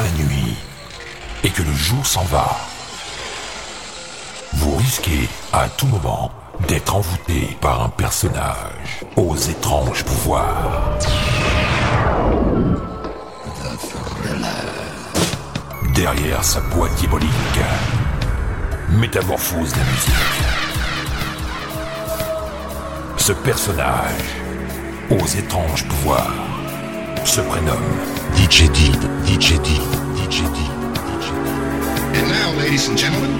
la nuit et que le jour s'en va, vous risquez à tout moment d'être envoûté par un personnage aux étranges pouvoirs. Derrière sa boîte diabolique, métamorphose la musique. Ce personnage aux étranges pouvoirs se prénomme DJ Deep, DJ Deep, DJ Deep, DJ And now, ladies and gentlemen,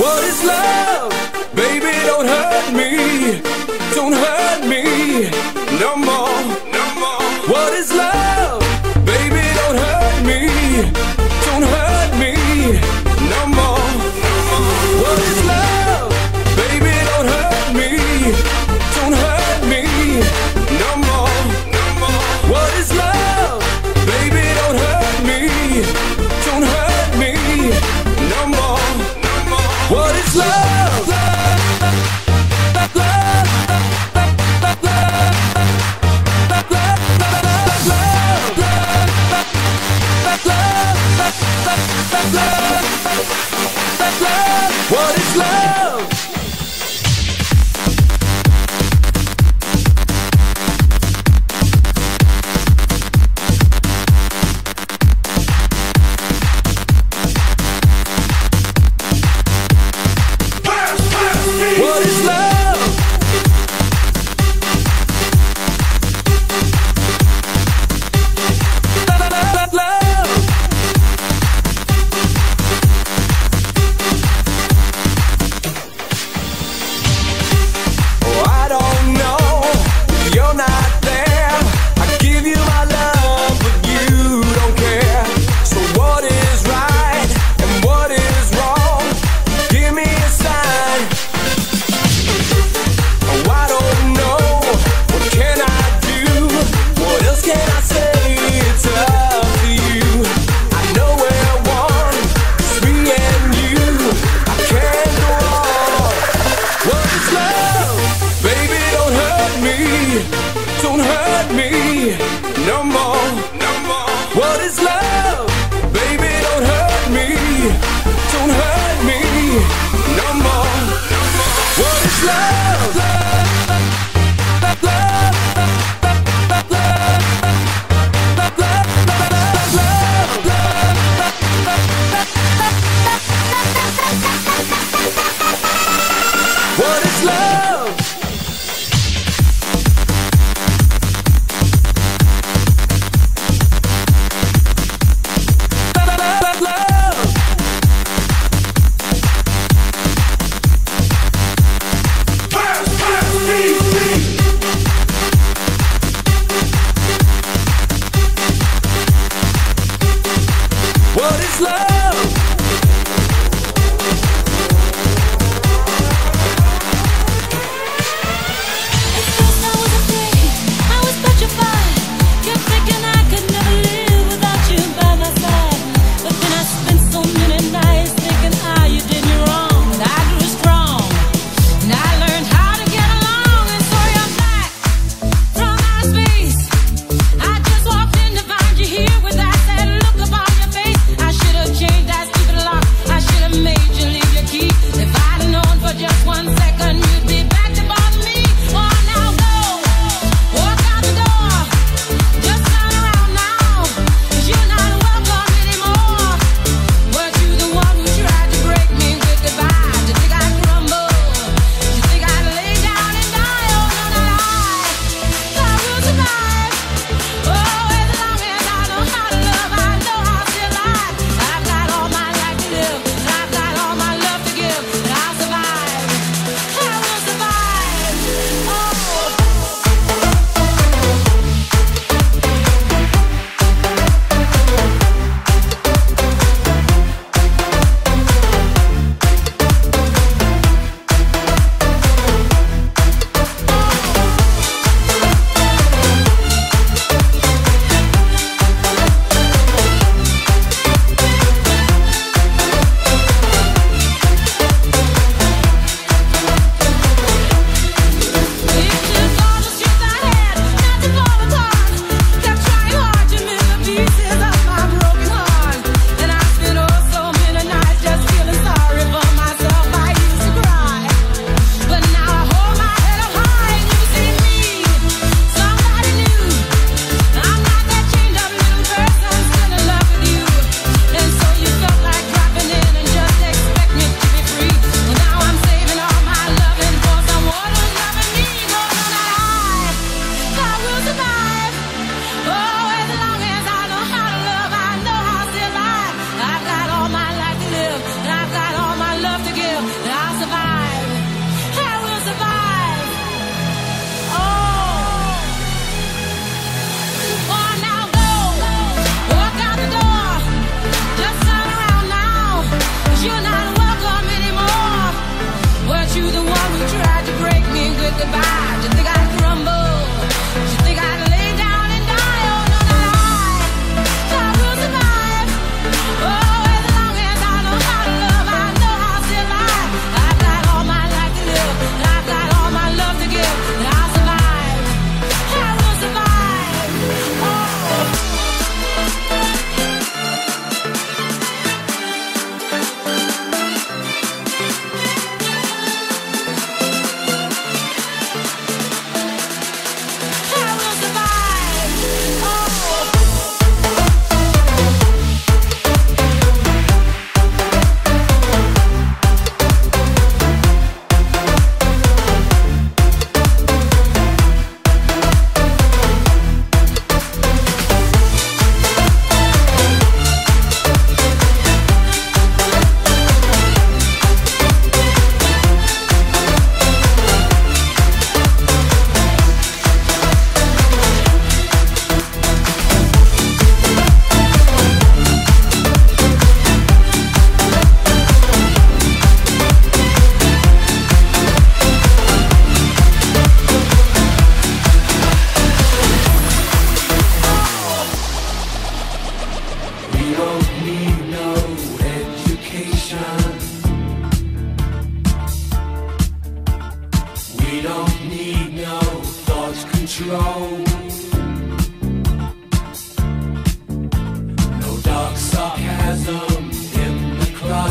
What is love? Baby, don't hurt me. Don't hurt me no more.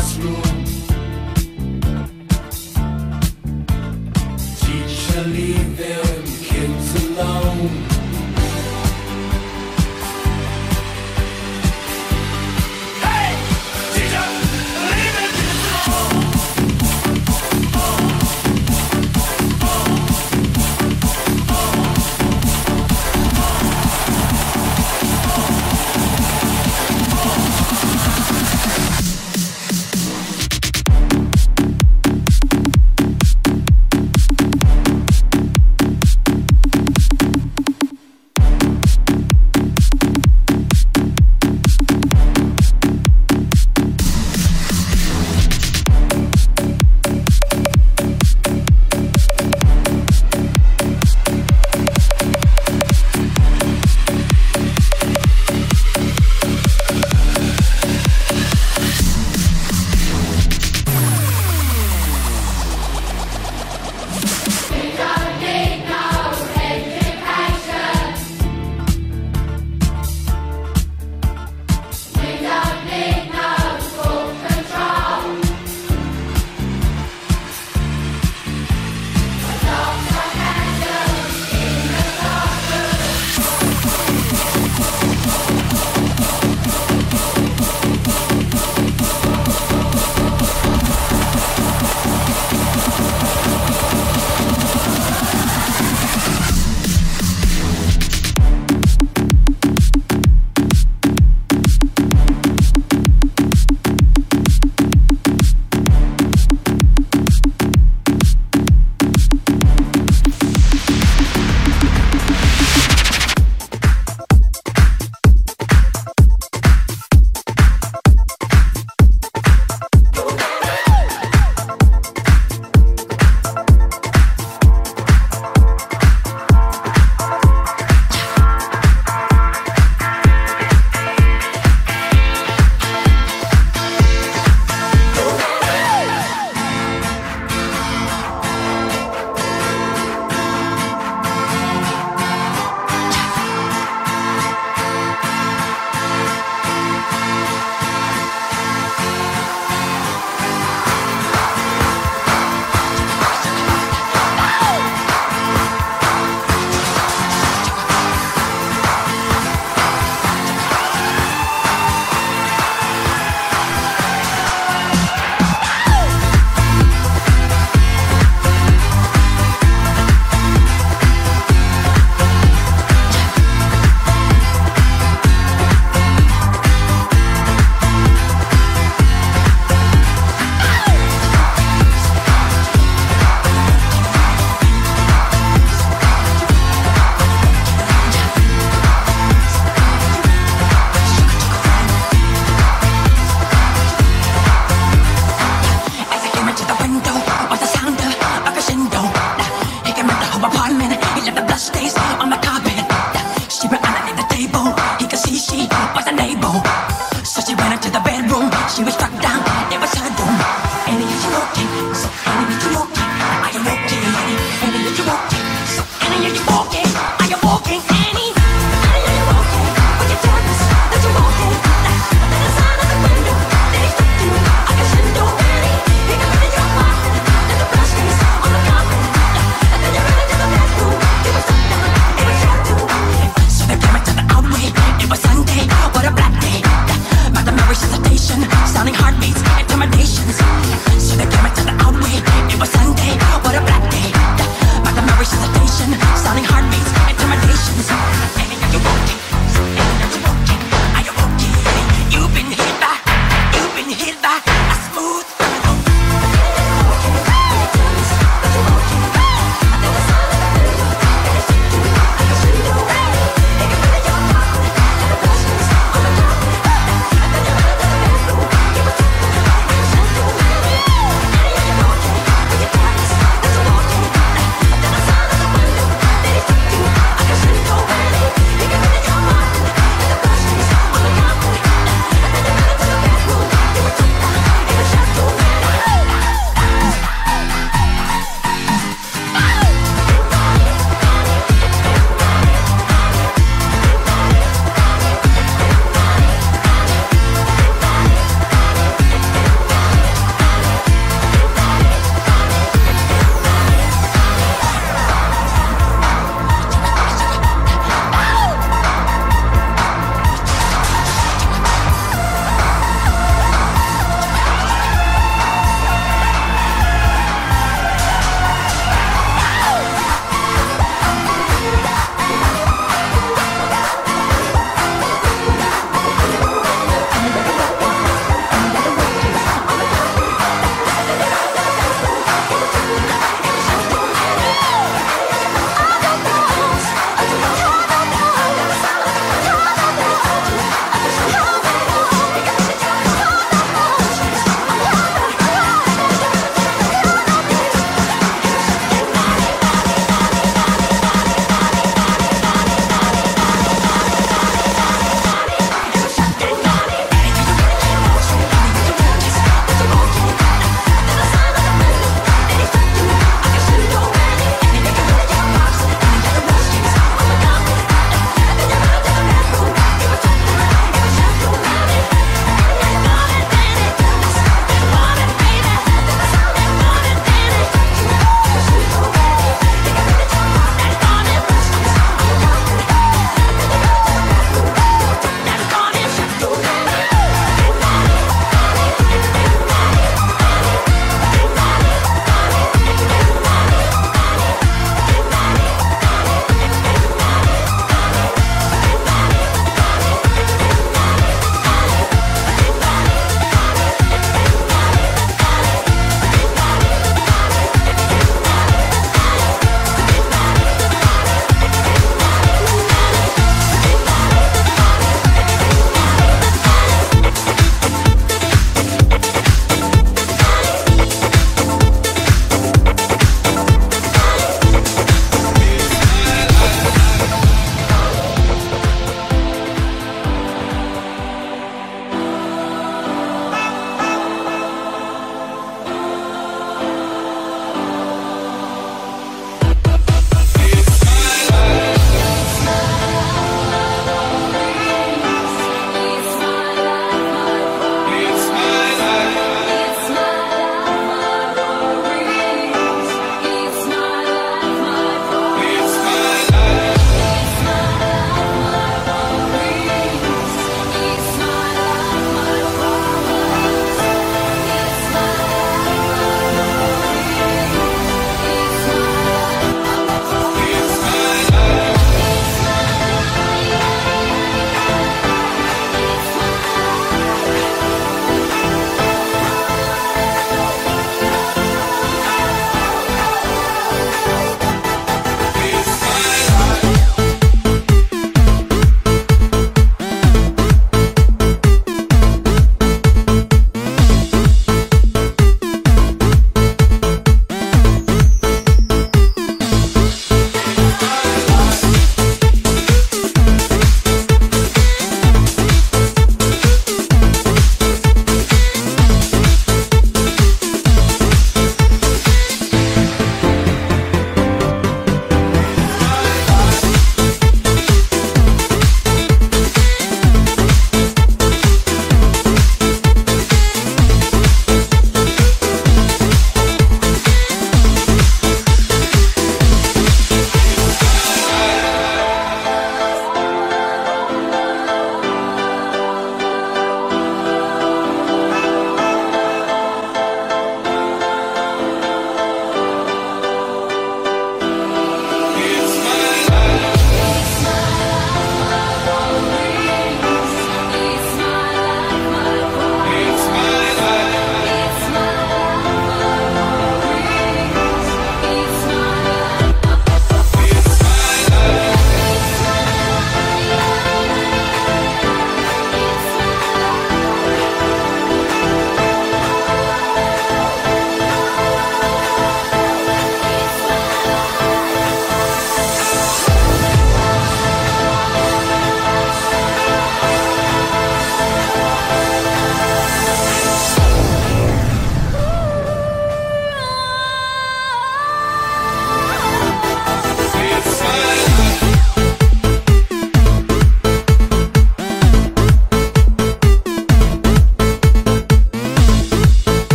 Crossroads.